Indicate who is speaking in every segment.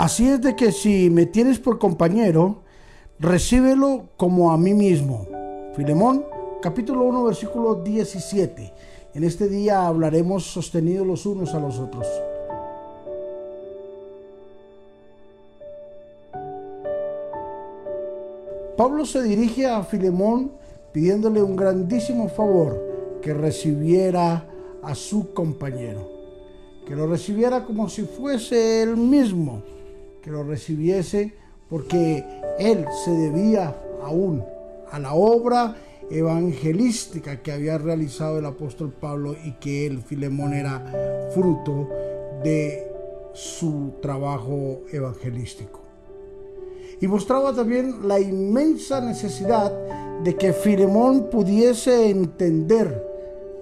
Speaker 1: Así es de que si me tienes por compañero, recíbelo como a mí mismo. Filemón, capítulo 1, versículo 17. En este día hablaremos sostenidos los unos a los otros. Pablo se dirige a Filemón pidiéndole un grandísimo favor que recibiera a su compañero, que lo recibiera como si fuese él mismo que lo recibiese porque él se debía aún a la obra evangelística que había realizado el apóstol Pablo y que él, Filemón, era fruto de su trabajo evangelístico. Y mostraba también la inmensa necesidad de que Filemón pudiese entender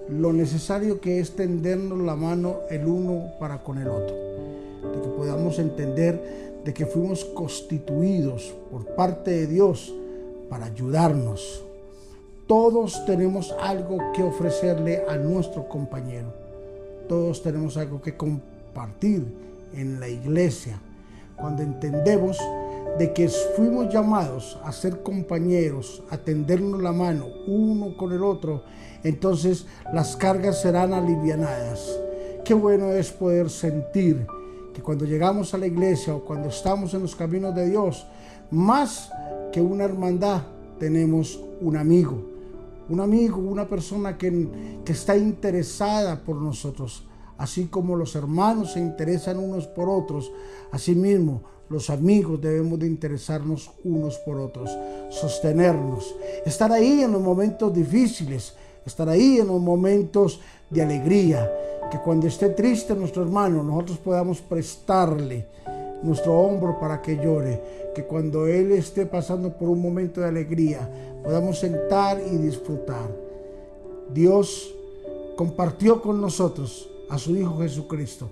Speaker 1: lo necesario que es tendernos la mano el uno para con el otro, de que podamos entender de que fuimos constituidos por parte de Dios para ayudarnos. Todos tenemos algo que ofrecerle a nuestro compañero. Todos tenemos algo que compartir en la iglesia. Cuando entendemos de que fuimos llamados a ser compañeros, a tendernos la mano uno con el otro, entonces las cargas serán alivianadas. Qué bueno es poder sentir cuando llegamos a la iglesia o cuando estamos en los caminos de Dios, más que una hermandad, tenemos un amigo. Un amigo, una persona que, que está interesada por nosotros. Así como los hermanos se interesan unos por otros, asimismo los amigos debemos de interesarnos unos por otros, sostenernos, estar ahí en los momentos difíciles, estar ahí en los momentos de alegría, que cuando esté triste nuestro hermano, nosotros podamos prestarle nuestro hombro para que llore, que cuando Él esté pasando por un momento de alegría, podamos sentar y disfrutar. Dios compartió con nosotros a su Hijo Jesucristo.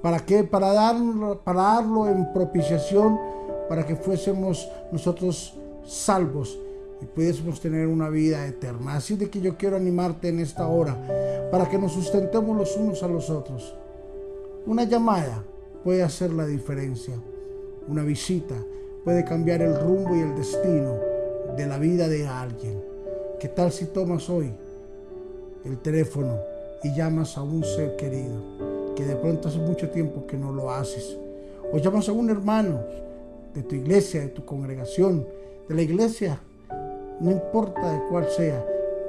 Speaker 1: ¿Para qué? Para darlo, para darlo en propiciación, para que fuésemos nosotros salvos y pudiésemos tener una vida eterna. Así de que yo quiero animarte en esta hora para que nos sustentemos los unos a los otros. Una llamada puede hacer la diferencia. Una visita puede cambiar el rumbo y el destino de la vida de alguien. ¿Qué tal si tomas hoy el teléfono y llamas a un ser querido que de pronto hace mucho tiempo que no lo haces? O llamas a un hermano de tu iglesia, de tu congregación, de la iglesia no importa de cuál sea,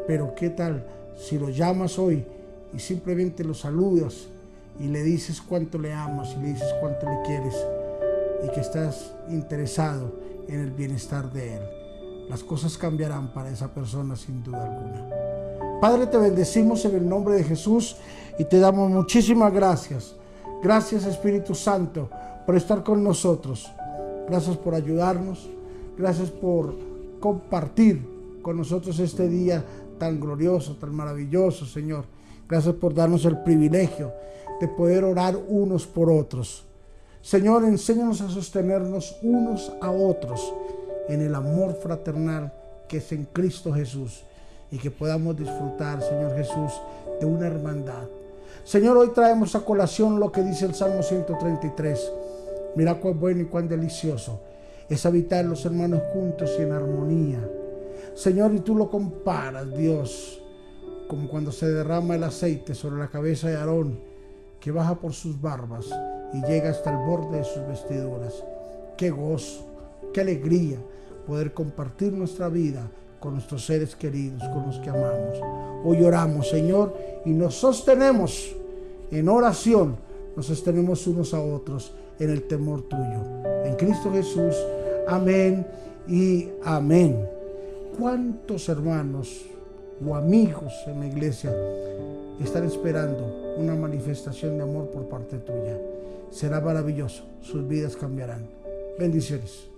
Speaker 1: pero qué tal si lo llamas hoy y simplemente lo saludas y le dices cuánto le amas y le dices cuánto le quieres y que estás interesado en el bienestar de él. Las cosas cambiarán para esa persona sin duda alguna. Padre, te bendecimos en el nombre de Jesús y te damos muchísimas gracias. Gracias Espíritu Santo por estar con nosotros. Gracias por ayudarnos. Gracias por compartir con nosotros este día tan glorioso, tan maravilloso, Señor. Gracias por darnos el privilegio de poder orar unos por otros. Señor, enséñanos a sostenernos unos a otros en el amor fraternal que es en Cristo Jesús y que podamos disfrutar, Señor Jesús, de una hermandad. Señor, hoy traemos a colación lo que dice el Salmo 133. Mira cuán bueno y cuán delicioso es habitar los hermanos juntos y en armonía. Señor, y tú lo comparas, Dios, como cuando se derrama el aceite sobre la cabeza de Aarón, que baja por sus barbas y llega hasta el borde de sus vestiduras. Qué gozo, qué alegría poder compartir nuestra vida con nuestros seres queridos, con los que amamos. Hoy oramos, Señor, y nos sostenemos en oración, nos sostenemos unos a otros en el temor tuyo. En Cristo Jesús. Amén y amén. ¿Cuántos hermanos o amigos en la iglesia están esperando una manifestación de amor por parte tuya? Será maravilloso, sus vidas cambiarán. Bendiciones.